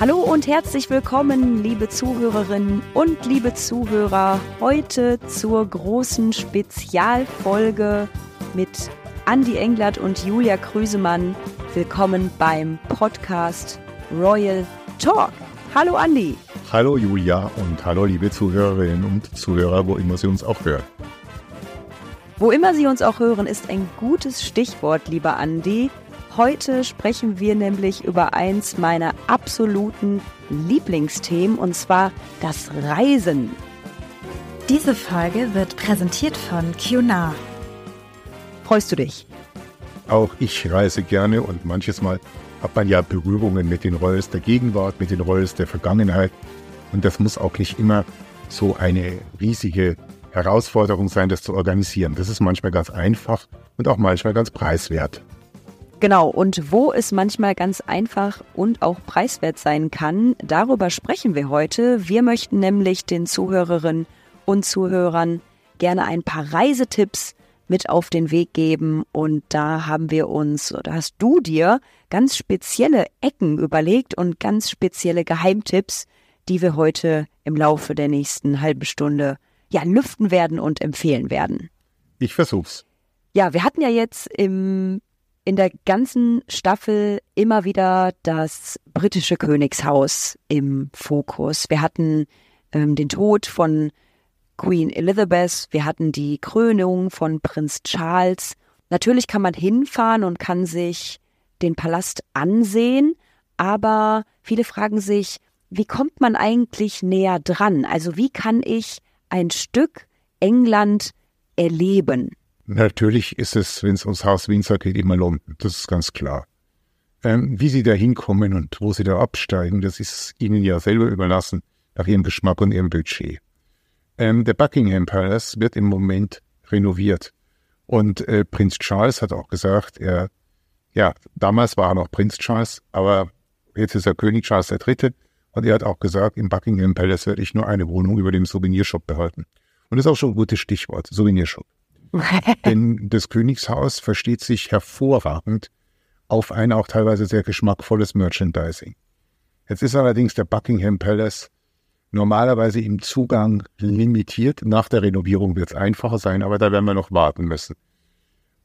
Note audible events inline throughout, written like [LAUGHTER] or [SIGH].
Hallo und herzlich willkommen, liebe Zuhörerinnen und liebe Zuhörer, heute zur großen Spezialfolge mit Andy Englert und Julia Krüsemann. Willkommen beim Podcast Royal Talk. Hallo Andy. Hallo Julia und hallo liebe Zuhörerinnen und Zuhörer, wo immer Sie uns auch hören. Wo immer Sie uns auch hören, ist ein gutes Stichwort, lieber Andy. Heute sprechen wir nämlich über eins meiner absoluten Lieblingsthemen und zwar das Reisen. Diese Folge wird präsentiert von QNAR. Freust du dich? Auch ich reise gerne und manches Mal hat man ja Berührungen mit den Royals der Gegenwart, mit den Royals der Vergangenheit. Und das muss auch nicht immer so eine riesige Herausforderung sein, das zu organisieren. Das ist manchmal ganz einfach und auch manchmal ganz preiswert. Genau, und wo es manchmal ganz einfach und auch preiswert sein kann, darüber sprechen wir heute. Wir möchten nämlich den Zuhörerinnen und Zuhörern gerne ein paar Reisetipps mit auf den Weg geben. Und da haben wir uns, oder hast du dir ganz spezielle Ecken überlegt und ganz spezielle Geheimtipps, die wir heute im Laufe der nächsten halben Stunde ja lüften werden und empfehlen werden. Ich versuch's. Ja, wir hatten ja jetzt im in der ganzen Staffel immer wieder das britische Königshaus im Fokus. Wir hatten ähm, den Tod von Queen Elizabeth, wir hatten die Krönung von Prinz Charles. Natürlich kann man hinfahren und kann sich den Palast ansehen, aber viele fragen sich, wie kommt man eigentlich näher dran? Also wie kann ich ein Stück England erleben? Natürlich ist es, wenn es ums Haus Windsor geht, immer London. Das ist ganz klar. Ähm, wie Sie da hinkommen und wo Sie da absteigen, das ist Ihnen ja selber überlassen, nach Ihrem Geschmack und Ihrem Budget. Ähm, der Buckingham Palace wird im Moment renoviert. Und äh, Prinz Charles hat auch gesagt, er, ja, damals war er noch Prinz Charles, aber jetzt ist er König Charles III. Und er hat auch gesagt, im Buckingham Palace werde ich nur eine Wohnung über dem Souvenirshop behalten. Und das ist auch schon ein gutes Stichwort, Souvenirshop. [LAUGHS] Denn das Königshaus versteht sich hervorragend auf ein auch teilweise sehr geschmackvolles Merchandising. Jetzt ist allerdings der Buckingham Palace normalerweise im Zugang limitiert. Nach der Renovierung wird es einfacher sein, aber da werden wir noch warten müssen.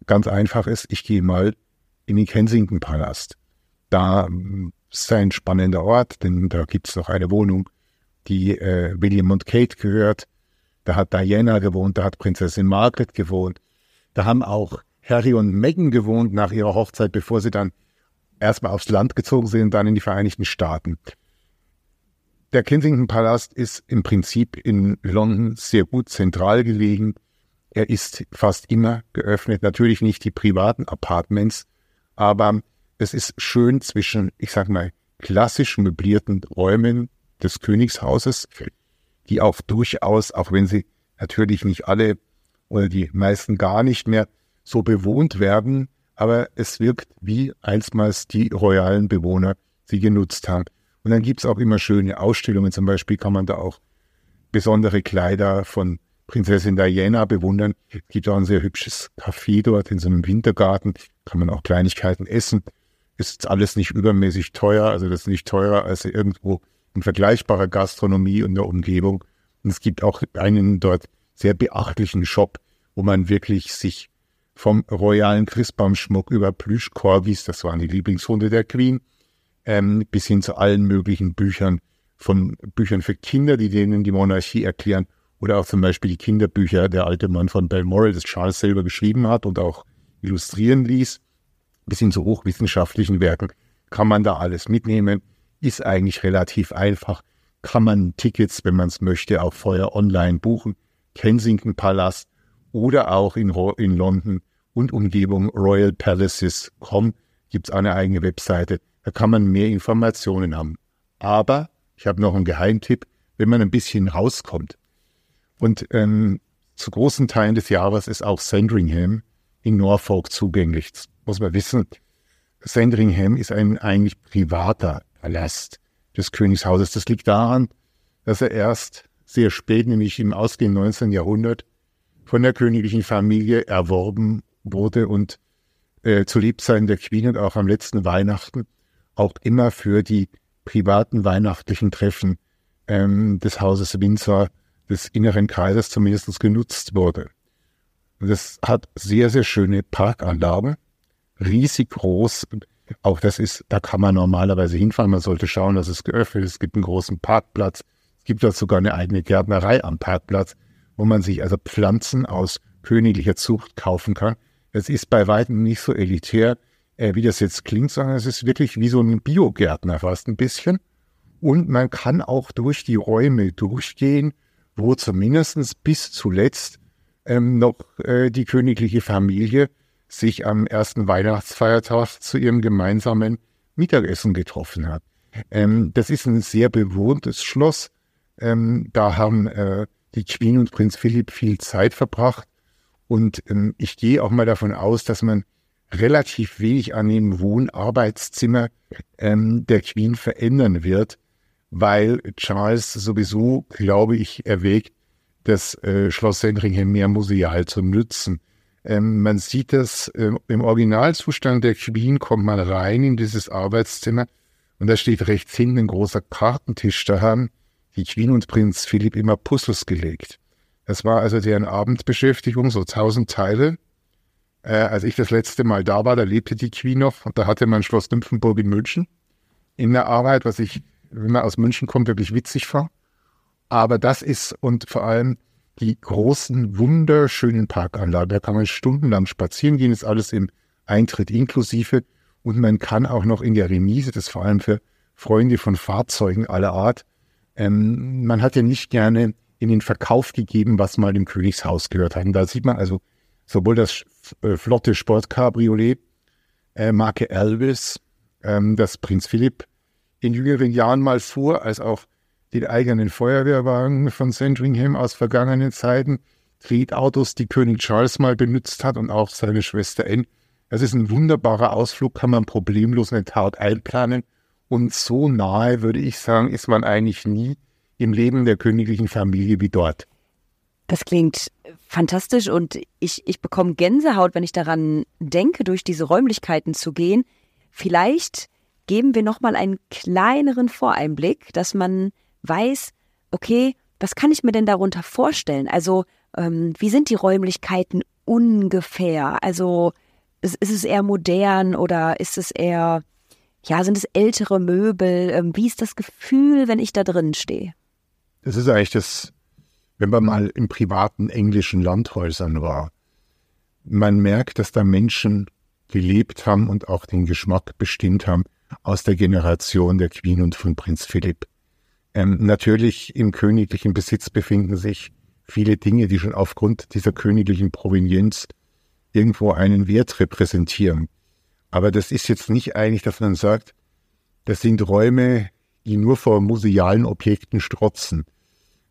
Ganz einfach ist, ich gehe mal in den Kensington Palast. Da hm, ist ein spannender Ort, denn da gibt es noch eine Wohnung, die äh, William und Kate gehört. Da hat Diana gewohnt, da hat Prinzessin Margaret gewohnt. Da haben auch Harry und Meghan gewohnt nach ihrer Hochzeit, bevor sie dann erstmal aufs Land gezogen sind und dann in die Vereinigten Staaten. Der Kensington Palast ist im Prinzip in London sehr gut zentral gelegen. Er ist fast immer geöffnet. Natürlich nicht die privaten Apartments, aber es ist schön zwischen, ich sag mal, klassisch möblierten Räumen des Königshauses die auch durchaus, auch wenn sie natürlich nicht alle oder die meisten gar nicht mehr so bewohnt werden, aber es wirkt wie einstmals die royalen Bewohner sie genutzt haben. Und dann gibt's auch immer schöne Ausstellungen, zum Beispiel kann man da auch besondere Kleider von Prinzessin Diana bewundern. Es gibt auch ein sehr hübsches Café dort in so einem Wintergarten, kann man auch Kleinigkeiten essen. Ist alles nicht übermäßig teuer, also das ist nicht teurer als irgendwo in vergleichbarer Gastronomie und der Umgebung. Und es gibt auch einen dort sehr beachtlichen Shop, wo man wirklich sich vom royalen Christbaumschmuck über Plüschkorgis, das waren die Lieblingshunde der Queen, ähm, bis hin zu allen möglichen Büchern, von Büchern für Kinder, die denen die Monarchie erklären, oder auch zum Beispiel die Kinderbücher der alte Mann von Balmoral, das Charles selber geschrieben hat und auch illustrieren ließ, bis hin zu hochwissenschaftlichen Werken, kann man da alles mitnehmen ist eigentlich relativ einfach. Kann man Tickets, wenn man es möchte, auch vorher online buchen. Kensington Palast oder auch in, in London und Umgebung Royal Palaces.com gibt es eine eigene Webseite. Da kann man mehr Informationen haben. Aber ich habe noch einen Geheimtipp, wenn man ein bisschen rauskommt. Und ähm, zu großen Teilen des Jahres ist auch Sandringham in Norfolk zugänglich. Das muss man wissen. Sandringham ist ein eigentlich privater Palast des Königshauses. Das liegt daran, dass er erst sehr spät, nämlich im ausgehenden 19. Jahrhundert, von der königlichen Familie erworben wurde und äh, zu Lebzeiten der Queen und auch am letzten Weihnachten auch immer für die privaten weihnachtlichen Treffen ähm, des Hauses Windsor des inneren Kreises zumindest genutzt wurde. Und das hat sehr, sehr schöne Parkanlagen, riesig groß. Auch das ist, da kann man normalerweise hinfahren. Man sollte schauen, dass es geöffnet ist. Es gibt einen großen Parkplatz. Es gibt dort sogar eine eigene Gärtnerei am Parkplatz, wo man sich also Pflanzen aus königlicher Zucht kaufen kann. Es ist bei weitem nicht so elitär, äh, wie das jetzt klingt, sondern es ist wirklich wie so ein Biogärtner fast ein bisschen. Und man kann auch durch die Räume durchgehen, wo zumindest bis zuletzt ähm, noch äh, die königliche Familie sich am ersten Weihnachtsfeiertag zu ihrem gemeinsamen Mittagessen getroffen hat. Ähm, das ist ein sehr bewohntes Schloss. Ähm, da haben äh, die Queen und Prinz Philipp viel Zeit verbracht. Und ähm, ich gehe auch mal davon aus, dass man relativ wenig an dem Wohnarbeitszimmer ähm, der Queen verändern wird, weil Charles sowieso, glaube ich, erwägt, das äh, Schloss Sandringham mehr museal zu nutzen. Ähm, man sieht das äh, im Originalzustand der Queen, kommt man rein in dieses Arbeitszimmer und da steht rechts hinten ein großer Kartentisch. Da haben die Queen und Prinz Philipp immer Puzzles gelegt. Das war also deren Abendbeschäftigung, so tausend Teile. Äh, als ich das letzte Mal da war, da lebte die Queen noch und da hatte man Schloss Nymphenburg in München in der Arbeit, was ich, wenn man aus München kommt, wirklich witzig fand. Aber das ist und vor allem die großen, wunderschönen Parkanlagen. Da kann man stundenlang spazieren gehen, ist alles im Eintritt inklusive. Und man kann auch noch in der Remise, das vor allem für Freunde von Fahrzeugen aller Art, ähm, man hat ja nicht gerne in den Verkauf gegeben, was mal dem Königshaus gehört hat. Und da sieht man also sowohl das äh, flotte Sportcabriolet äh, Marke Elvis, ähm, das Prinz Philipp in jüngeren Jahren mal fuhr, als auch den eigenen Feuerwehrwagen von Sandringham aus vergangenen Zeiten, Tretautos, die König Charles mal benutzt hat und auch seine Schwester Anne. Das ist ein wunderbarer Ausflug, kann man problemlos in den Tag einplanen. Und so nahe, würde ich sagen, ist man eigentlich nie im Leben der königlichen Familie wie dort. Das klingt fantastisch und ich, ich bekomme Gänsehaut, wenn ich daran denke, durch diese Räumlichkeiten zu gehen. Vielleicht geben wir nochmal einen kleineren Voreinblick, dass man weiß, okay, was kann ich mir denn darunter vorstellen? Also, ähm, wie sind die Räumlichkeiten ungefähr? Also, ist, ist, es eher modern oder ist es eher, ja, sind es ältere Möbel? Ähm, wie ist das Gefühl, wenn ich da drin stehe? Das ist eigentlich das, wenn man mal in privaten englischen Landhäusern war. Man merkt, dass da Menschen gelebt haben und auch den Geschmack bestimmt haben aus der Generation der Queen und von Prinz Philipp. Ähm, natürlich im königlichen Besitz befinden sich viele Dinge, die schon aufgrund dieser königlichen Provenienz irgendwo einen Wert repräsentieren. Aber das ist jetzt nicht eigentlich, dass man sagt, das sind Räume, die nur vor musealen Objekten strotzen.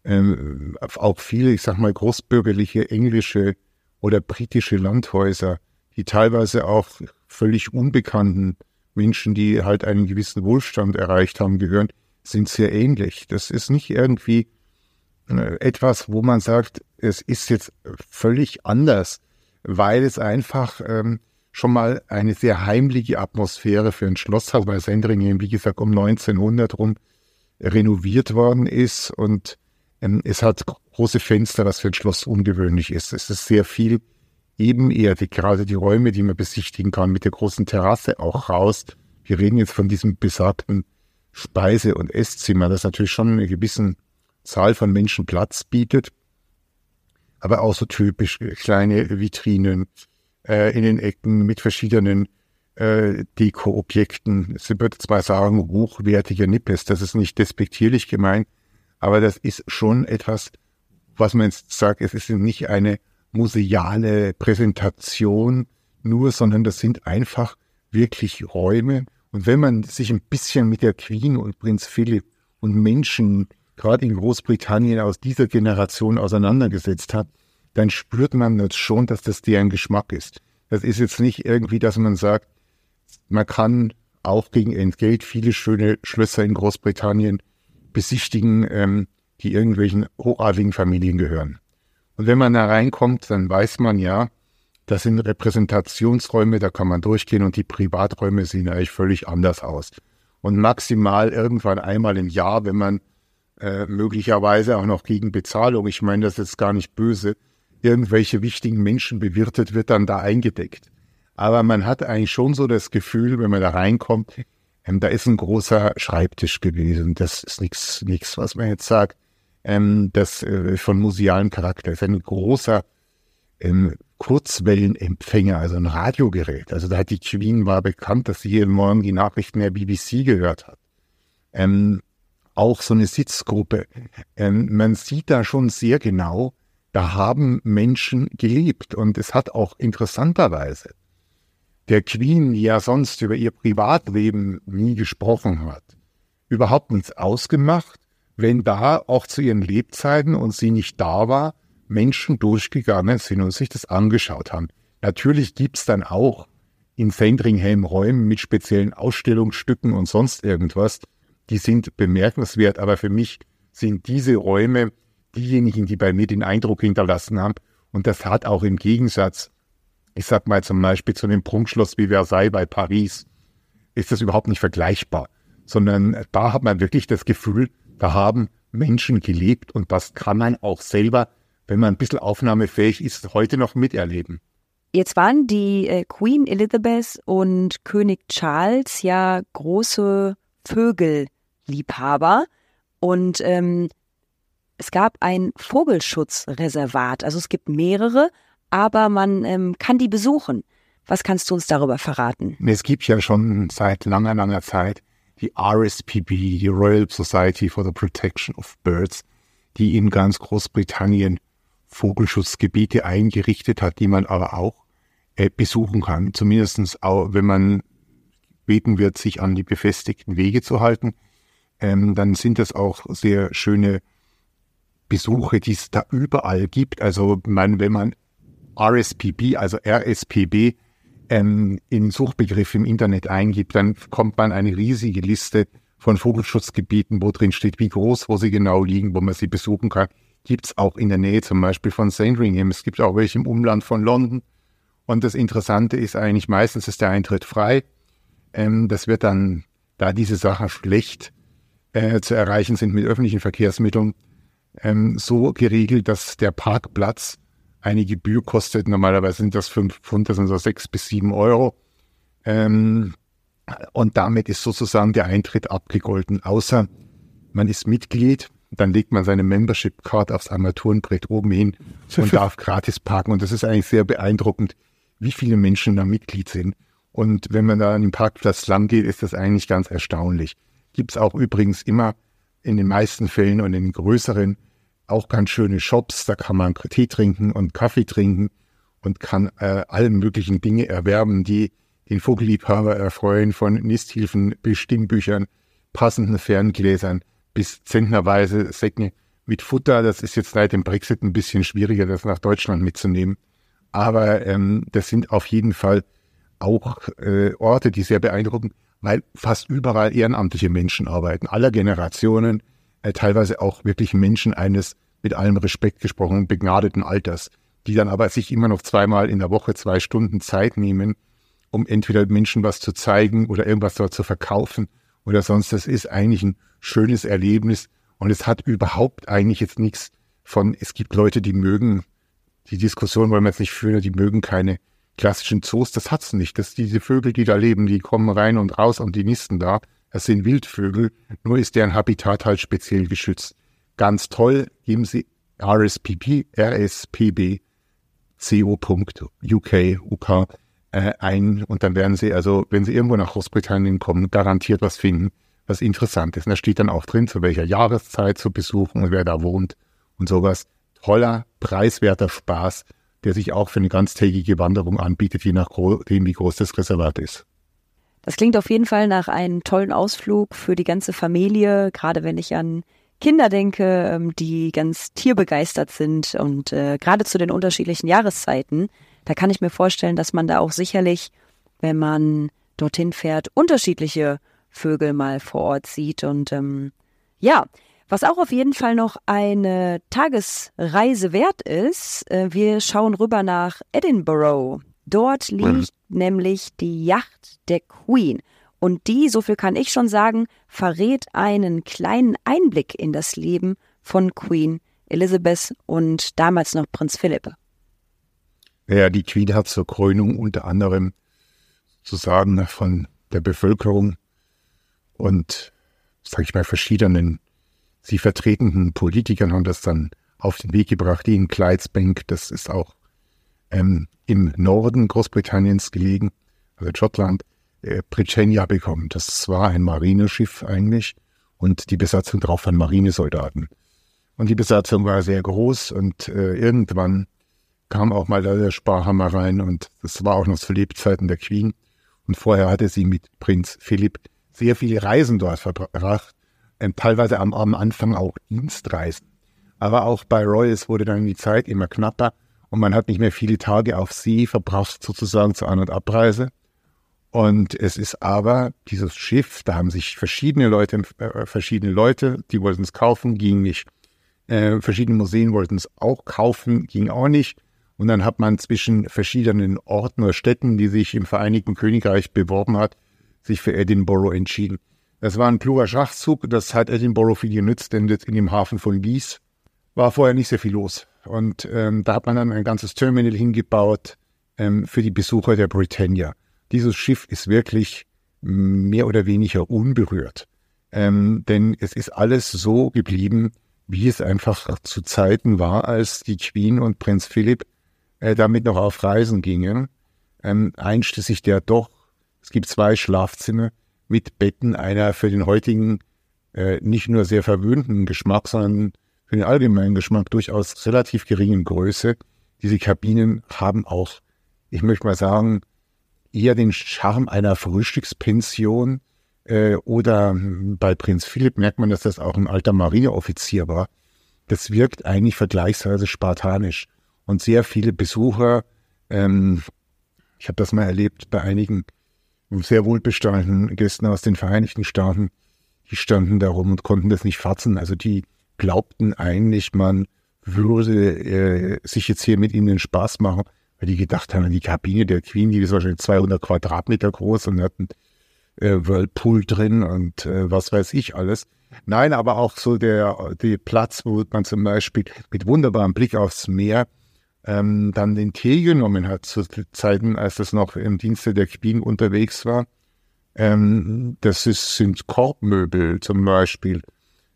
Ähm, auch viele, ich sag mal, großbürgerliche englische oder britische Landhäuser, die teilweise auch völlig unbekannten Menschen, die halt einen gewissen Wohlstand erreicht haben, gehören, sind sehr ähnlich. Das ist nicht irgendwie äh, etwas, wo man sagt, es ist jetzt völlig anders, weil es einfach ähm, schon mal eine sehr heimliche Atmosphäre für ein Schloss hat, weil Sendringen, wie gesagt, um 1900 rum renoviert worden ist und ähm, es hat große Fenster, was für ein Schloss ungewöhnlich ist. Es ist sehr viel ebenerdig, gerade die Räume, die man besichtigen kann, mit der großen Terrasse auch raus. Wir reden jetzt von diesem besagten Speise- und Esszimmer, das natürlich schon eine gewisse Zahl von Menschen Platz bietet, aber auch so typisch kleine Vitrinen äh, in den Ecken mit verschiedenen äh, Deko-Objekten. Sie würde zwar sagen, hochwertiger Nippes, das ist nicht despektierlich gemeint, aber das ist schon etwas, was man jetzt sagt, es ist nicht eine museale Präsentation nur, sondern das sind einfach wirklich Räume, und wenn man sich ein bisschen mit der Queen und Prinz Philipp und Menschen, gerade in Großbritannien aus dieser Generation auseinandergesetzt hat, dann spürt man das schon, dass das deren Geschmack ist. Das ist jetzt nicht irgendwie, dass man sagt, man kann auch gegen Entgelt viele schöne Schlösser in Großbritannien besichtigen, ähm, die irgendwelchen hochadligen Familien gehören. Und wenn man da reinkommt, dann weiß man ja, das sind Repräsentationsräume, da kann man durchgehen und die Privaträume sehen eigentlich völlig anders aus. und maximal irgendwann einmal im Jahr, wenn man äh, möglicherweise auch noch gegen Bezahlung, ich meine das ist gar nicht böse, irgendwelche wichtigen Menschen bewirtet, wird dann da eingedeckt. Aber man hat eigentlich schon so das Gefühl, wenn man da reinkommt, ähm, da ist ein großer Schreibtisch gewesen. Das ist nichts, nichts, was man jetzt sagt, ähm, das äh, von musealem Charakter ist. Ein großer ähm, Kurzwellenempfänger, also ein Radiogerät. Also da hat die Queen war bekannt, dass sie jeden Morgen die Nachrichten der BBC gehört hat. Ähm, auch so eine Sitzgruppe. Ähm, man sieht da schon sehr genau, da haben Menschen gelebt. Und es hat auch interessanterweise der Queen, die ja sonst über ihr Privatleben nie gesprochen hat, überhaupt nichts ausgemacht, wenn da auch zu ihren Lebzeiten und sie nicht da war, Menschen durchgegangen sind und sich das angeschaut haben. Natürlich gibt's dann auch in Sandringham Räumen mit speziellen Ausstellungsstücken und sonst irgendwas, die sind bemerkenswert, aber für mich sind diese Räume diejenigen, die bei mir den Eindruck hinterlassen haben. Und das hat auch im Gegensatz, ich sag mal zum Beispiel zu dem Prunkschloss wie Versailles bei Paris, ist das überhaupt nicht vergleichbar, sondern da hat man wirklich das Gefühl, da haben Menschen gelebt und das kann man auch selber, wenn man ein bisschen aufnahmefähig ist, heute noch miterleben. Jetzt waren die äh, Queen Elizabeth und König Charles ja große Vögelliebhaber und ähm, es gab ein Vogelschutzreservat. Also es gibt mehrere, aber man ähm, kann die besuchen. Was kannst du uns darüber verraten? Es gibt ja schon seit langer, langer Zeit die RSPB, die Royal Society for the Protection of Birds, die in ganz Großbritannien Vogelschutzgebiete eingerichtet hat, die man aber auch äh, besuchen kann. Zumindestens auch, wenn man beten wird, sich an die befestigten Wege zu halten. Ähm, dann sind das auch sehr schöne Besuche, die es da überall gibt. Also man, wenn man RSPB, also RSPB, ähm, in Suchbegriff im Internet eingibt, dann kommt man eine riesige Liste von Vogelschutzgebieten, wo drin steht, wie groß, wo sie genau liegen, wo man sie besuchen kann. Gibt es auch in der Nähe zum Beispiel von Sandringham. Es gibt auch welche im Umland von London. Und das Interessante ist eigentlich, meistens ist der Eintritt frei. Ähm, das wird dann, da diese Sachen schlecht äh, zu erreichen sind mit öffentlichen Verkehrsmitteln, ähm, so geregelt, dass der Parkplatz eine Gebühr kostet. Normalerweise sind das fünf Pfund, das sind so sechs bis sieben Euro. Ähm, und damit ist sozusagen der Eintritt abgegolten. Außer man ist Mitglied, dann legt man seine Membership Card aufs Armaturenbrett oben hin und darf gratis parken. Und das ist eigentlich sehr beeindruckend, wie viele Menschen da Mitglied sind. Und wenn man da an den Parkplatz lang geht, ist das eigentlich ganz erstaunlich. Gibt es auch übrigens immer in den meisten Fällen und in den größeren auch ganz schöne Shops. Da kann man Tee trinken und Kaffee trinken und kann äh, alle möglichen Dinge erwerben, die den Vogelliebhaber erfreuen, von Nisthilfen bis Stimmbüchern, passenden Ferngläsern bis zentnerweise Säcken mit Futter. Das ist jetzt seit dem Brexit ein bisschen schwieriger, das nach Deutschland mitzunehmen. Aber ähm, das sind auf jeden Fall auch äh, Orte, die sehr beeindrucken weil fast überall ehrenamtliche Menschen arbeiten, aller Generationen, äh, teilweise auch wirklich Menschen eines mit allem Respekt gesprochen begnadeten Alters, die dann aber sich immer noch zweimal in der Woche zwei Stunden Zeit nehmen, um entweder Menschen was zu zeigen oder irgendwas dort zu verkaufen oder sonst. Das ist eigentlich ein schönes Erlebnis und es hat überhaupt eigentlich jetzt nichts von, es gibt Leute, die mögen, die Diskussion wollen wir jetzt nicht führen, die mögen keine klassischen Zoos, das hat's nicht. Das diese Vögel, die da leben, die kommen rein und raus und die nisten da. Das sind Wildvögel, nur ist deren Habitat halt speziell geschützt. Ganz toll, geben Sie RSPB, RSPB, co.uk, UK, äh, ein und dann werden Sie also, wenn Sie irgendwo nach Großbritannien kommen, garantiert was finden, was interessant ist. Und da steht dann auch drin, zu welcher Jahreszeit zu besuchen und wer da wohnt und sowas. Toller, preiswerter Spaß der sich auch für eine ganztägige Wanderung anbietet, je nachdem, wie groß das Reservat ist. Das klingt auf jeden Fall nach einem tollen Ausflug für die ganze Familie, gerade wenn ich an Kinder denke, ähm, die ganz tierbegeistert sind und äh, gerade zu den unterschiedlichen Jahreszeiten. Da kann ich mir vorstellen, dass man da auch sicherlich, wenn man dorthin fährt, unterschiedliche Vögel mal vor Ort sieht. Und ähm, ja, was auch auf jeden Fall noch eine Tagesreise wert ist, äh, wir schauen rüber nach Edinburgh. Dort liegt mhm. nämlich die Yacht der Queen. Und die, so viel kann ich schon sagen, verrät einen kleinen Einblick in das Leben von Queen Elizabeth und damals noch Prinz Philipp. Ja, die Queen hat zur Krönung unter anderem zu sagen von der Bevölkerung und, sage ich mal, verschiedenen sie vertretenden Politikern haben das dann auf den Weg gebracht, die in Clydesbank, das ist auch ähm, im Norden Großbritanniens gelegen, also Schottland, äh, Britannia bekommen. Das war ein Marineschiff eigentlich und die Besatzung drauf waren Marinesoldaten. Und die Besatzung war sehr groß und äh, irgendwann kam auch mal der Sparhammer rein und das war auch noch zu Lebzeiten der Queen. Und vorher hatte sie mit Prinz Philipp sehr viele Reisen dort verbracht, ähm, teilweise am, am Anfang auch Dienstreisen. Aber auch bei Royals wurde dann die Zeit immer knapper und man hat nicht mehr viele Tage auf See verbracht, sozusagen zur An- und Abreise. Und es ist aber dieses Schiff, da haben sich verschiedene Leute, äh, verschiedene Leute, die wollten es kaufen, ging nicht. Äh, verschiedene Museen wollten es auch kaufen, ging auch nicht. Und dann hat man zwischen verschiedenen Orten oder Städten, die sich im Vereinigten Königreich beworben hat, sich für Edinburgh entschieden. Das war ein kluger Schachzug, das hat Edinburgh viel genützt, denn jetzt in dem Hafen von Lees war vorher nicht sehr viel los. Und ähm, da hat man dann ein ganzes Terminal hingebaut ähm, für die Besucher der Britannia dieses Schiff ist wirklich mehr oder weniger unberührt. Ähm, denn es ist alles so geblieben, wie es einfach zu Zeiten war, als die Queen und Prinz Philipp äh, damit noch auf Reisen gingen. Ähm, einschließlich der doch, es gibt zwei Schlafzimmer mit Betten, einer für den heutigen äh, nicht nur sehr verwöhnten Geschmack, sondern für den allgemeinen Geschmack durchaus relativ geringen Größe. Diese Kabinen haben auch, ich möchte mal sagen, eher den Charme einer Frühstückspension äh, oder bei Prinz Philipp merkt man, dass das auch ein alter Marineoffizier war. Das wirkt eigentlich vergleichsweise spartanisch. Und sehr viele Besucher, ähm, ich habe das mal erlebt bei einigen sehr wohlbestandenen Gästen aus den Vereinigten Staaten, die standen da rum und konnten das nicht fassen. Also die glaubten eigentlich, man würde äh, sich jetzt hier mit ihnen Spaß machen weil die gedacht haben, die Kabine der Queen, die ist wahrscheinlich 200 Quadratmeter groß und hatten äh, Whirlpool drin und äh, was weiß ich alles. Nein, aber auch so der, der Platz, wo man zum Beispiel mit wunderbarem Blick aufs Meer ähm, dann den Tee genommen hat, zu Zeiten, als das noch im Dienste der Queen unterwegs war. Ähm, das ist, sind Korbmöbel zum Beispiel.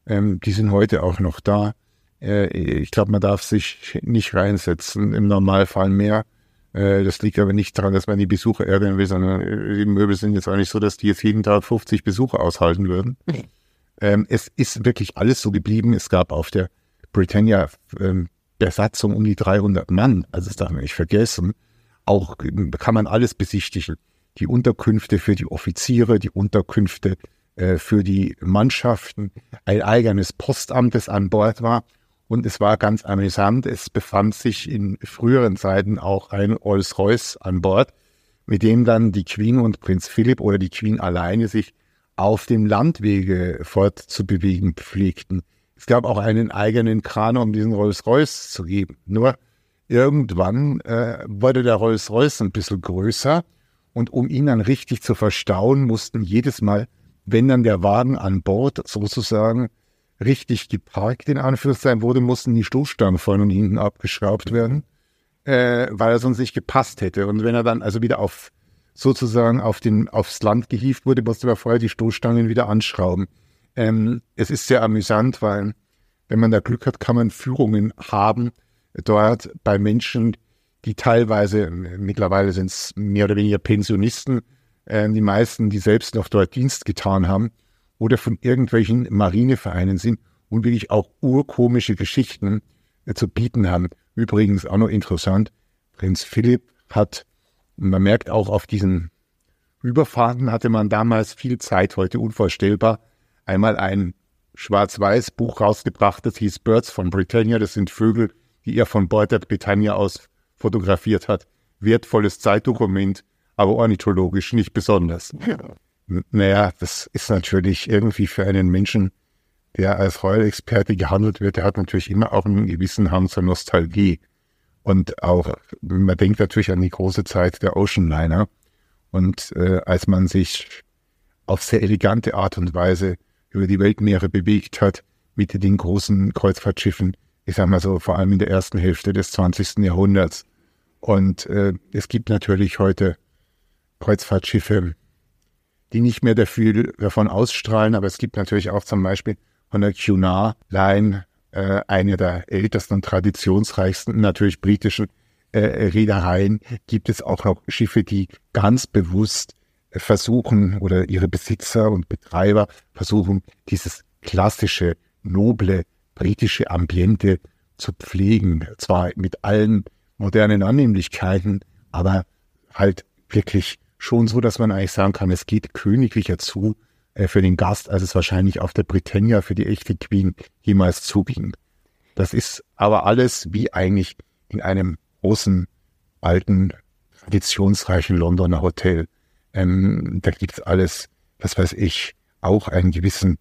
Ähm, die sind heute auch noch da. Äh, ich glaube, man darf sich nicht reinsetzen, im Normalfall mehr. Äh, das liegt aber nicht daran, dass man die Besucher ärgern will, sondern äh, die Möbel sind jetzt auch nicht so, dass die jetzt jeden Tag 50 Besucher aushalten würden. Ähm, es ist wirklich alles so geblieben. Es gab auf der Britannia ähm, Besatzung um die 300 Mann. Also das darf man nicht vergessen. Auch kann man alles besichtigen. Die Unterkünfte für die Offiziere, die Unterkünfte äh, für die Mannschaften, ein eigenes Postamt, das an Bord war. Und es war ganz amüsant. Es befand sich in früheren Zeiten auch ein Rolls-Royce an Bord, mit dem dann die Queen und Prinz Philipp oder die Queen alleine sich auf dem Landwege fortzubewegen pflegten. Es gab auch einen eigenen Kran, um diesen Rolls-Royce zu geben. Nur irgendwann äh, wurde der Rolls-Royce ein bisschen größer und um ihn dann richtig zu verstauen, mussten jedes Mal, wenn dann der Wagen an Bord sozusagen richtig geparkt, in Anführungszeichen wurde, mussten die Stoßstangen vorne und hinten abgeschraubt werden, äh, weil er sonst nicht gepasst hätte. Und wenn er dann also wieder auf sozusagen auf den, aufs Land gehievt wurde, musste er vorher die Stoßstangen wieder anschrauben. Ähm, es ist sehr amüsant, weil wenn man da Glück hat, kann man Führungen haben dort bei Menschen, die teilweise, mittlerweile sind es mehr oder weniger Pensionisten, äh, die meisten, die selbst noch dort Dienst getan haben oder von irgendwelchen Marinevereinen sind und wirklich auch urkomische Geschichten äh, zu bieten haben. Übrigens auch noch interessant, Prinz Philipp hat, man merkt auch auf diesen Überfahrten hatte man damals viel Zeit, heute unvorstellbar, einmal ein schwarz-weiß Buch rausgebracht, das hieß Birds von Britannia, das sind Vögel, die er von der Britannia aus fotografiert hat. Wertvolles Zeitdokument, aber ornithologisch nicht besonders. Ja. Naja, das ist natürlich irgendwie für einen Menschen, der als Royal-Experte gehandelt wird, der hat natürlich immer auch einen gewissen Hang zur Nostalgie. Und auch, man denkt natürlich an die große Zeit der Ocean Liner. Und äh, als man sich auf sehr elegante Art und Weise über die Weltmeere bewegt hat mit den großen Kreuzfahrtschiffen, ich sag mal so, vor allem in der ersten Hälfte des 20. Jahrhunderts. Und äh, es gibt natürlich heute Kreuzfahrtschiffe, die nicht mehr dafür, davon ausstrahlen, aber es gibt natürlich auch zum Beispiel von der Cunard Line, äh, eine der ältesten und traditionsreichsten, natürlich britischen äh, Reedereien, gibt es auch noch Schiffe, die ganz bewusst versuchen oder ihre Besitzer und Betreiber versuchen, dieses klassische, noble britische Ambiente zu pflegen. Zwar mit allen modernen Annehmlichkeiten, aber halt wirklich schon so, dass man eigentlich sagen kann, es geht königlicher zu äh, für den Gast, als es wahrscheinlich auf der Britannia für die echte Queen jemals zuging. Das ist aber alles wie eigentlich in einem großen, alten, traditionsreichen Londoner Hotel. Ähm, da gibt's alles, was weiß ich, auch einen gewissen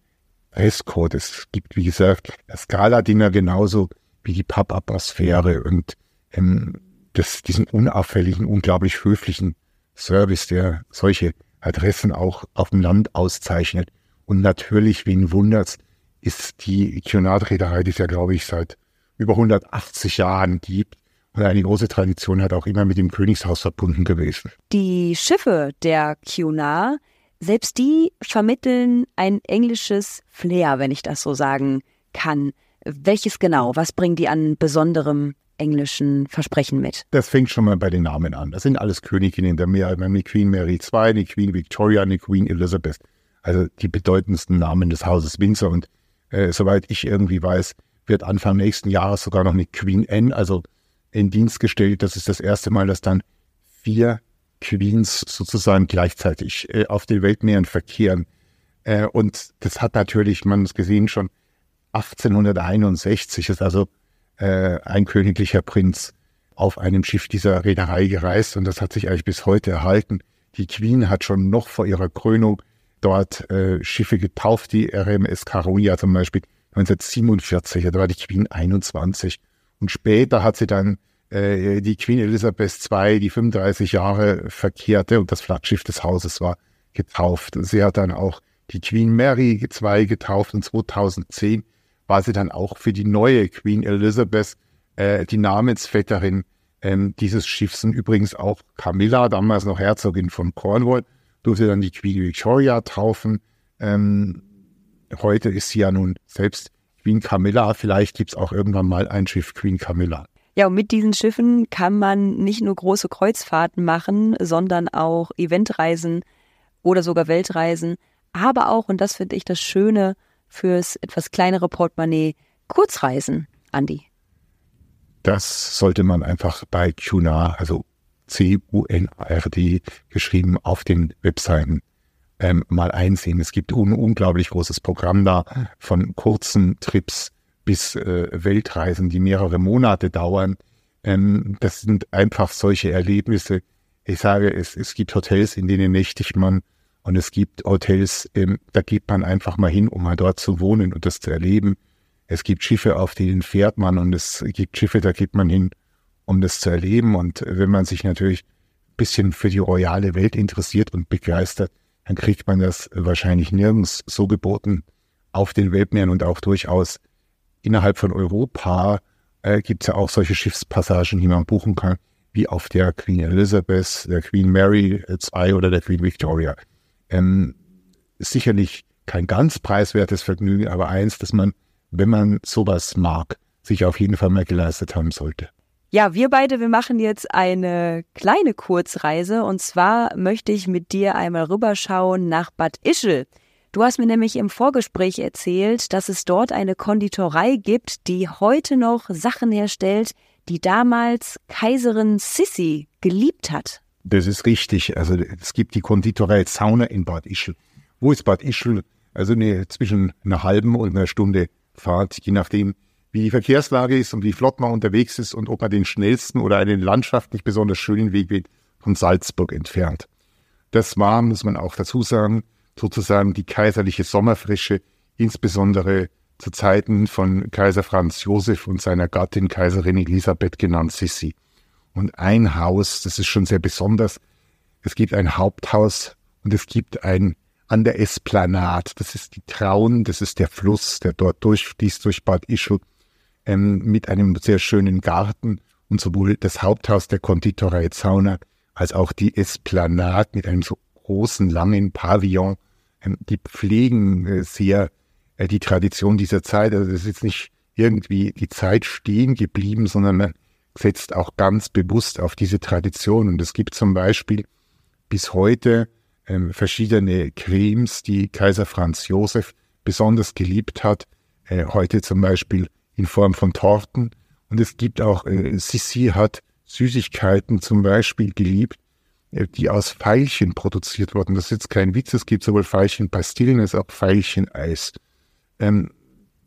Dresscode. Es gibt, wie gesagt, das Skala-Dinner genauso wie die Pub-Atmosphäre und ähm, das, diesen unauffälligen, unglaublich höflichen Service, der solche Adressen auch auf dem Land auszeichnet. Und natürlich, wen wundert's, ist die Kionat-Reederei, die es ja, glaube ich, seit über 180 Jahren gibt und eine große Tradition hat, auch immer mit dem Königshaus verbunden gewesen. Die Schiffe der Cunard, selbst die vermitteln ein englisches Flair, wenn ich das so sagen kann. Welches genau? Was bringen die an besonderem englischen Versprechen mit? Das fängt schon mal bei den Namen an. Das sind alles Königinnen der Meer. Wir haben die Queen Mary II, die Queen Victoria, die Queen Elizabeth. Also die bedeutendsten Namen des Hauses Windsor. Und äh, soweit ich irgendwie weiß, wird Anfang nächsten Jahres sogar noch eine Queen Anne, also in Dienst gestellt. Das ist das erste Mal, dass dann vier Queens sozusagen gleichzeitig äh, auf den Weltmeeren verkehren. Äh, und das hat natürlich, man es gesehen, schon 1861 ist also äh, ein königlicher Prinz auf einem Schiff dieser Reederei gereist und das hat sich eigentlich bis heute erhalten. Die Queen hat schon noch vor ihrer Krönung dort äh, Schiffe getauft, die RMS Caronia zum Beispiel 1947, da war die Queen 21. Und später hat sie dann äh, die Queen Elizabeth II, die 35 Jahre verkehrte und das Flaggschiff des Hauses war, getauft. Sie hat dann auch die Queen Mary II getauft und 2010 war sie dann auch für die neue Queen Elizabeth äh, die Namensvetterin ähm, dieses Schiffs. Und übrigens auch Camilla, damals noch Herzogin von Cornwall, durfte dann die Queen Victoria taufen. Ähm, heute ist sie ja nun selbst Queen Camilla. Vielleicht gibt es auch irgendwann mal ein Schiff Queen Camilla. Ja, und mit diesen Schiffen kann man nicht nur große Kreuzfahrten machen, sondern auch Eventreisen oder sogar Weltreisen. Aber auch, und das finde ich das Schöne, fürs etwas kleinere Portemonnaie Kurzreisen, Andi? Das sollte man einfach bei Cunard, also C-U-N-A-R-D geschrieben, auf den Webseiten ähm, mal einsehen. Es gibt ein unglaublich großes Programm da von kurzen Trips bis äh, Weltreisen, die mehrere Monate dauern. Ähm, das sind einfach solche Erlebnisse. Ich sage, es, es gibt Hotels, in denen nächtigt man und es gibt Hotels, ähm, da geht man einfach mal hin, um mal dort zu wohnen und das zu erleben. Es gibt Schiffe, auf denen fährt man und es gibt Schiffe, da geht man hin, um das zu erleben. Und wenn man sich natürlich ein bisschen für die royale Welt interessiert und begeistert, dann kriegt man das wahrscheinlich nirgends so geboten auf den Weltmeeren und auch durchaus innerhalb von Europa äh, gibt es ja auch solche Schiffspassagen, die man buchen kann, wie auf der Queen Elizabeth, der Queen Mary II oder der Queen Victoria. Ähm, sicherlich kein ganz preiswertes Vergnügen, aber eins, dass man, wenn man sowas mag, sich auf jeden Fall mal geleistet haben sollte. Ja, wir beide, wir machen jetzt eine kleine Kurzreise und zwar möchte ich mit dir einmal rüberschauen nach Bad Ischl. Du hast mir nämlich im Vorgespräch erzählt, dass es dort eine Konditorei gibt, die heute noch Sachen herstellt, die damals Kaiserin Sissi geliebt hat. Das ist richtig. Also es gibt die Konditorei Sauna in Bad Ischl. Wo ist Bad Ischl? Also eine, zwischen einer halben und einer Stunde Fahrt, je nachdem, wie die Verkehrslage ist und wie flott man unterwegs ist und ob man den schnellsten oder einen landschaftlich besonders schönen Weg von Salzburg entfernt. Das war, muss man auch dazu sagen, sozusagen die kaiserliche Sommerfrische, insbesondere zu Zeiten von Kaiser Franz Josef und seiner Gattin Kaiserin Elisabeth genannt Sissi und ein Haus, das ist schon sehr besonders. Es gibt ein Haupthaus und es gibt ein an der Esplanade. Das ist die Traun, das ist der Fluss, der dort durchfließt durch Bad Ischl ähm, mit einem sehr schönen Garten und sowohl das Haupthaus der Konditorei Zauner als auch die Esplanade mit einem so großen, langen Pavillon, ähm, die pflegen äh, sehr äh, die Tradition dieser Zeit. Also das ist nicht irgendwie die Zeit stehen geblieben, sondern man setzt auch ganz bewusst auf diese Tradition. Und es gibt zum Beispiel bis heute ähm, verschiedene Cremes, die Kaiser Franz Josef besonders geliebt hat. Äh, heute zum Beispiel in Form von Torten. Und es gibt auch, äh, Sissi hat Süßigkeiten zum Beispiel geliebt, äh, die aus Veilchen produziert wurden. Das ist jetzt kein Witz, es gibt sowohl Veilchenpastillen als auch Veilcheneis. Ähm,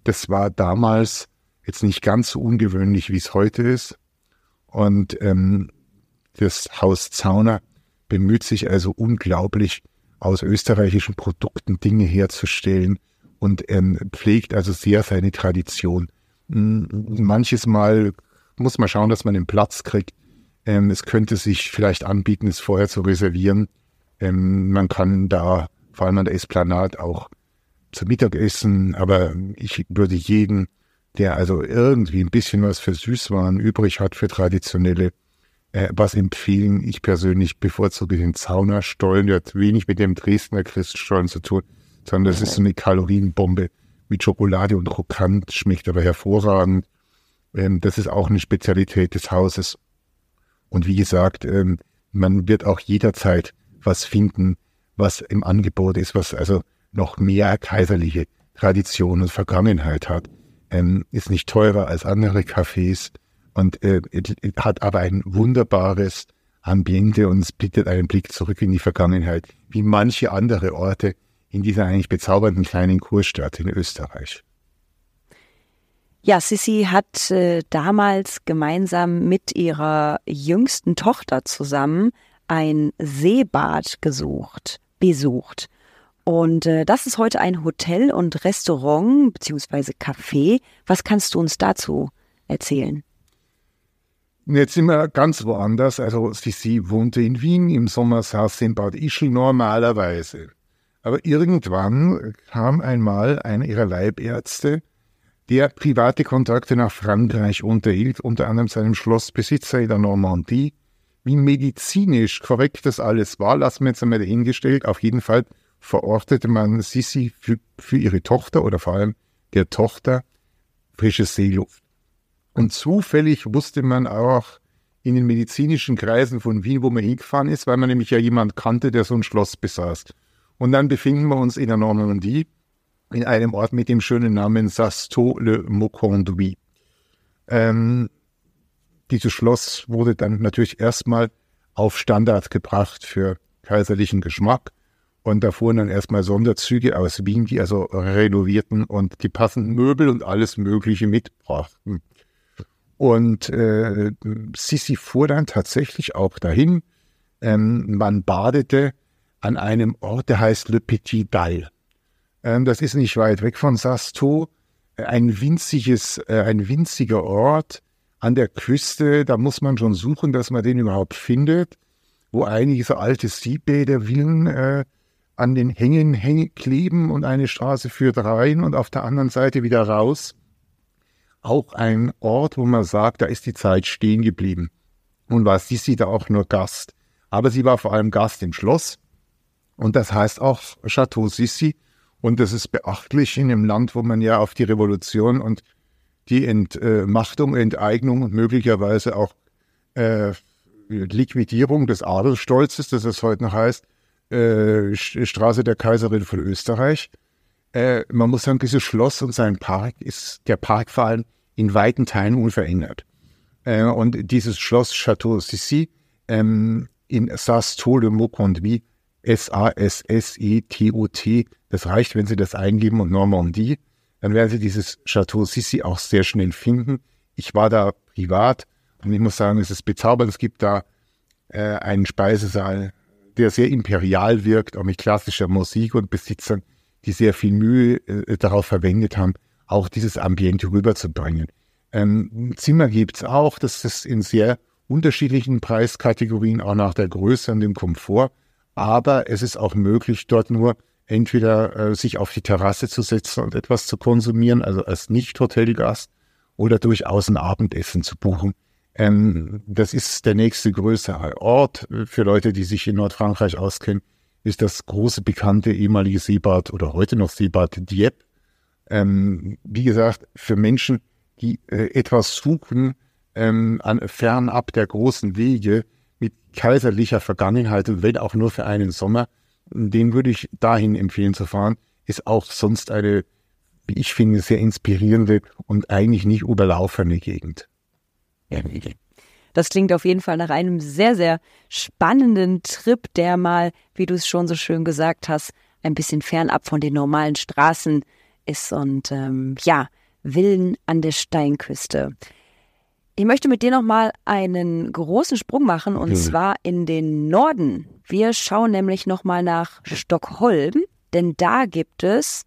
das war damals jetzt nicht ganz so ungewöhnlich, wie es heute ist. Und ähm, das Haus Zauner bemüht sich also unglaublich, aus österreichischen Produkten Dinge herzustellen und ähm, pflegt also sehr seine Tradition. Manches Mal muss man schauen, dass man den Platz kriegt. Ähm, es könnte sich vielleicht anbieten, es vorher zu reservieren. Ähm, man kann da vor allem an der Esplanade auch zu Mittag essen, aber ich würde jeden, der also irgendwie ein bisschen was für Süßwaren übrig hat, für traditionelle, äh, was empfehlen. Ich persönlich bevorzuge den Zaunerstollen, der hat wenig mit dem Dresdner Christstollen zu tun, sondern das ist so eine Kalorienbombe mit Schokolade und Krokant, schmeckt aber hervorragend. Ähm, das ist auch eine Spezialität des Hauses. Und wie gesagt, ähm, man wird auch jederzeit was finden, was im Angebot ist, was also noch mehr kaiserliche Tradition und Vergangenheit hat, ähm, ist nicht teurer als andere Cafés und äh, hat aber ein wunderbares Ambiente und es bietet einen Blick zurück in die Vergangenheit, wie manche andere Orte in dieser eigentlich bezaubernden kleinen Kurstadt in Österreich. Ja, Sissi hat äh, damals gemeinsam mit ihrer jüngsten Tochter zusammen ein Seebad gesucht, besucht. Und äh, das ist heute ein Hotel und Restaurant beziehungsweise Café. Was kannst du uns dazu erzählen? Jetzt sind wir ganz woanders. Also Sissi wohnte in Wien, im Sommer saß sie in Bad Ischl normalerweise. Aber irgendwann kam einmal einer ihrer Leibärzte, der private Kontakte nach Frankreich unterhielt, unter anderem seinem Schlossbesitzer in der Normandie. Wie medizinisch korrekt das alles war, lassen wir jetzt einmal dahingestellt. Auf jeden Fall verortete man Sissi für, für ihre Tochter oder vor allem der Tochter frische Seeluft. Und zufällig wusste man auch in den medizinischen Kreisen von Wien, wo man hingefahren ist, weil man nämlich ja jemand kannte, der so ein Schloss besaß. Und dann befinden wir uns in der Normandie, in einem Ort mit dem schönen Namen Sasto le Moconduit. Ähm, dieses Schloss wurde dann natürlich erstmal auf Standard gebracht für kaiserlichen Geschmack und da fuhren dann erstmal Sonderzüge aus Wien, die also renovierten und die passenden Möbel und alles Mögliche mitbrachten. Und äh, Sissi fuhr dann tatsächlich auch dahin. Ähm, man badete an einem Ort, der heißt Le Petit Dal. Ähm, das ist nicht weit weg von Sasto. Ein winziges, äh, ein winziger Ort an der Küste. Da muss man schon suchen, dass man den überhaupt findet, wo einige so alte Seebädervillen äh, an den Hängen hängen, kleben und eine Straße führt rein und auf der anderen Seite wieder raus. Auch ein Ort, wo man sagt, da ist die Zeit stehen geblieben. Und war Sissi da auch nur Gast. Aber sie war vor allem Gast im Schloss. Und das heißt auch Chateau Sissi. Und das ist beachtlich in einem Land, wo man ja auf die Revolution und die Entmachtung, Enteignung und möglicherweise auch äh, Liquidierung des Adelsstolzes, das es heute noch heißt, äh, Straße der Kaiserin von Österreich. Äh, man muss sagen, dieses Schloss und sein Park ist der Park vor allem in weiten Teilen unverändert. Äh, und dieses Schloss Chateau Sissi ähm, in Sass-Tole-Moconduit, S-A-S-S-E-T-O-T, das reicht, wenn Sie das eingeben und Normandie, dann werden Sie dieses Chateau Sissi auch sehr schnell finden. Ich war da privat und ich muss sagen, es ist bezaubernd. Es gibt da äh, einen Speisesaal, der sehr imperial wirkt, auch mit klassischer Musik und Besitzern, die sehr viel Mühe äh, darauf verwendet haben, auch dieses Ambiente rüberzubringen. Ähm, Zimmer gibt's auch, das ist in sehr unterschiedlichen Preiskategorien, auch nach der Größe und dem Komfort. Aber es ist auch möglich, dort nur entweder äh, sich auf die Terrasse zu setzen und etwas zu konsumieren, also als Nicht-Hotelgast, oder durchaus ein Abendessen zu buchen. Ähm, das ist der nächste größere Ort für Leute, die sich in Nordfrankreich auskennen, ist das große bekannte ehemalige Seebad oder heute noch Seebad Dieppe. Ähm, wie gesagt, für Menschen, die äh, etwas suchen, ähm, an, fernab der großen Wege mit kaiserlicher Vergangenheit, wenn auch nur für einen Sommer, den würde ich dahin empfehlen zu fahren, ist auch sonst eine, wie ich finde, sehr inspirierende und eigentlich nicht überlaufene Gegend. Das klingt auf jeden Fall nach einem sehr, sehr spannenden Trip, der mal, wie du es schon so schön gesagt hast, ein bisschen fernab von den normalen Straßen ist und ähm, ja, Villen an der Steinküste. Ich möchte mit dir nochmal einen großen Sprung machen und mhm. zwar in den Norden. Wir schauen nämlich nochmal nach Stockholm, denn da gibt es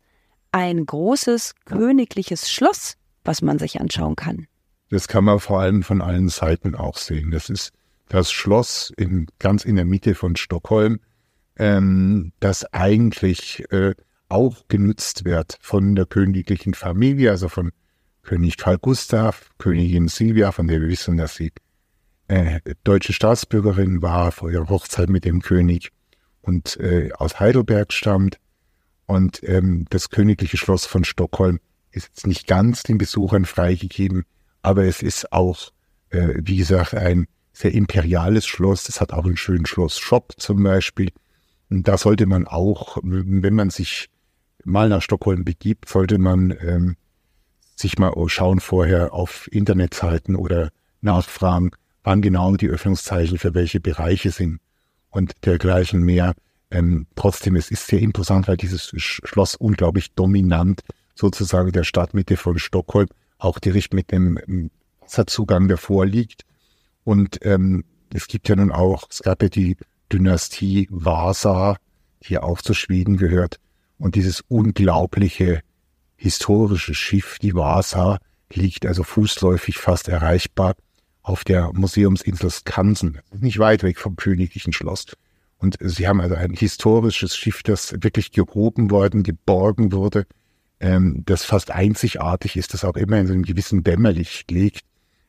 ein großes königliches Schloss, was man sich anschauen kann. Das kann man vor allem von allen Seiten auch sehen. Das ist das Schloss in, ganz in der Mitte von Stockholm, ähm, das eigentlich äh, auch genutzt wird von der königlichen Familie, also von König Karl Gustav, Königin Silvia, von der wir wissen, dass sie äh, deutsche Staatsbürgerin war vor ihrer Hochzeit mit dem König und äh, aus Heidelberg stammt. Und ähm, das königliche Schloss von Stockholm ist jetzt nicht ganz den Besuchern freigegeben, aber es ist auch, äh, wie gesagt, ein sehr imperiales Schloss. Es hat auch einen schönen Schloss-Shop zum Beispiel. Und da sollte man auch, wenn man sich mal nach Stockholm begibt, sollte man ähm, sich mal schauen vorher auf Internetseiten oder nachfragen, wann genau die Öffnungszeichen für welche Bereiche sind und dergleichen mehr. Ähm, trotzdem, es ist sehr imposant, weil dieses Schloss unglaublich dominant sozusagen der Stadtmitte von Stockholm auch direkt mit dem ähm, Wasserzugang davor liegt. Und ähm, es gibt ja nun auch, es gab ja die Dynastie Vasa, die auch zu Schweden gehört. Und dieses unglaubliche historische Schiff, die Vasa, liegt also fußläufig fast erreichbar auf der Museumsinsel Skansen, nicht weit weg vom königlichen Schloss. Und sie haben also ein historisches Schiff, das wirklich gehoben worden, geborgen wurde, ähm, das fast einzigartig ist, das auch immer in so einem gewissen Dämmerlicht liegt.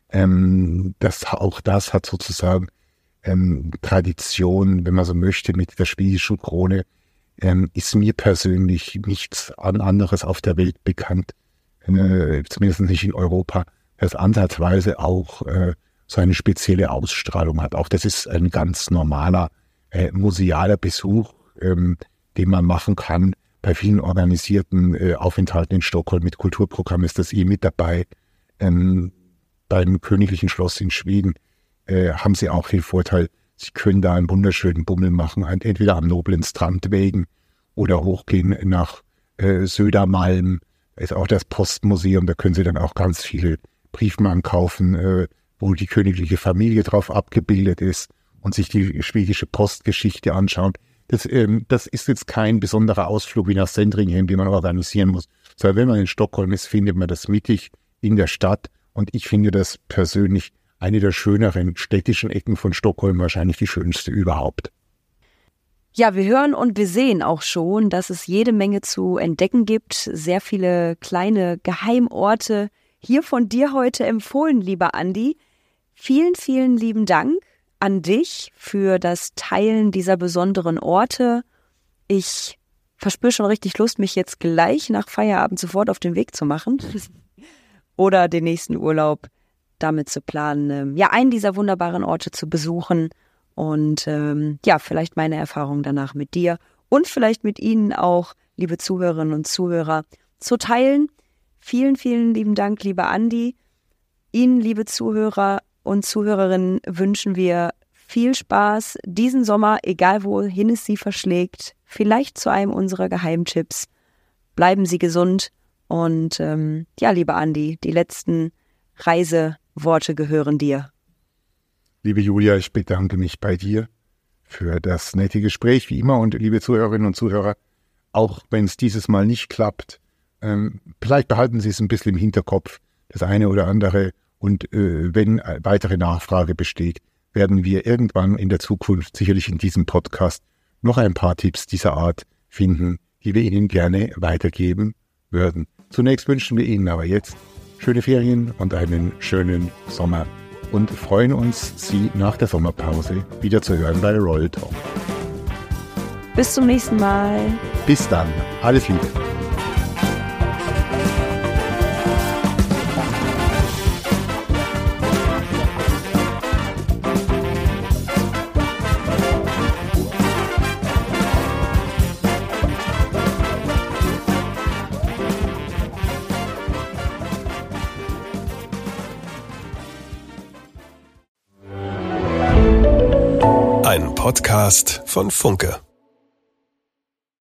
Ähm, das, auch das hat sozusagen ähm, Tradition, wenn man so möchte, mit der schwedischen Krone ähm, ist mir persönlich nichts anderes auf der Welt bekannt, äh, zumindest nicht in Europa, das ansatzweise auch äh, so eine spezielle Ausstrahlung hat. Auch das ist ein ganz normaler äh, musealer Besuch, ähm, den man machen kann. Bei vielen organisierten äh, Aufenthalten in Stockholm mit Kulturprogramm ist das eh mit dabei. Ähm, beim Königlichen Schloss in Schweden äh, haben sie auch den Vorteil, Sie können da einen wunderschönen Bummel machen, entweder am noblen Strandwegen oder hochgehen nach äh, Södermalm. Da ist auch das Postmuseum, da können Sie dann auch ganz viele Briefmarken kaufen, äh, wo die königliche Familie drauf abgebildet ist und sich die schwedische Postgeschichte anschauen. Das, ähm, das ist jetzt kein besonderer Ausflug wie nach Sendringen, den man organisieren muss, sondern wenn man in Stockholm ist, findet man das mittig in der Stadt und ich finde das persönlich eine der schöneren städtischen Ecken von Stockholm, wahrscheinlich die schönste überhaupt. Ja, wir hören und wir sehen auch schon, dass es jede Menge zu entdecken gibt, sehr viele kleine Geheimorte hier von dir heute empfohlen, lieber Andi. Vielen, vielen lieben Dank an dich für das Teilen dieser besonderen Orte. Ich verspüre schon richtig Lust, mich jetzt gleich nach Feierabend sofort auf den Weg zu machen [LAUGHS] oder den nächsten Urlaub damit zu planen, ähm, ja, einen dieser wunderbaren Orte zu besuchen und ähm, ja, vielleicht meine Erfahrungen danach mit dir und vielleicht mit Ihnen auch, liebe Zuhörerinnen und Zuhörer, zu teilen. Vielen, vielen lieben Dank, lieber Andi. Ihnen, liebe Zuhörer und Zuhörerinnen, wünschen wir viel Spaß diesen Sommer, egal wohin es Sie verschlägt, vielleicht zu einem unserer Geheimtipps. Bleiben Sie gesund und ähm, ja, lieber Andi, die letzten Reise Worte gehören dir. Liebe Julia, ich bedanke mich bei dir für das nette Gespräch, wie immer. Und liebe Zuhörerinnen und Zuhörer, auch wenn es dieses Mal nicht klappt, ähm, vielleicht behalten Sie es ein bisschen im Hinterkopf, das eine oder andere. Und äh, wenn weitere Nachfrage besteht, werden wir irgendwann in der Zukunft sicherlich in diesem Podcast noch ein paar Tipps dieser Art finden, die wir Ihnen gerne weitergeben würden. Zunächst wünschen wir Ihnen aber jetzt schöne Ferien und einen schönen Sommer und freuen uns, Sie nach der Sommerpause wieder zu hören bei Royal Talk. Bis zum nächsten Mal. Bis dann. Alles Liebe. Podcast von Funke.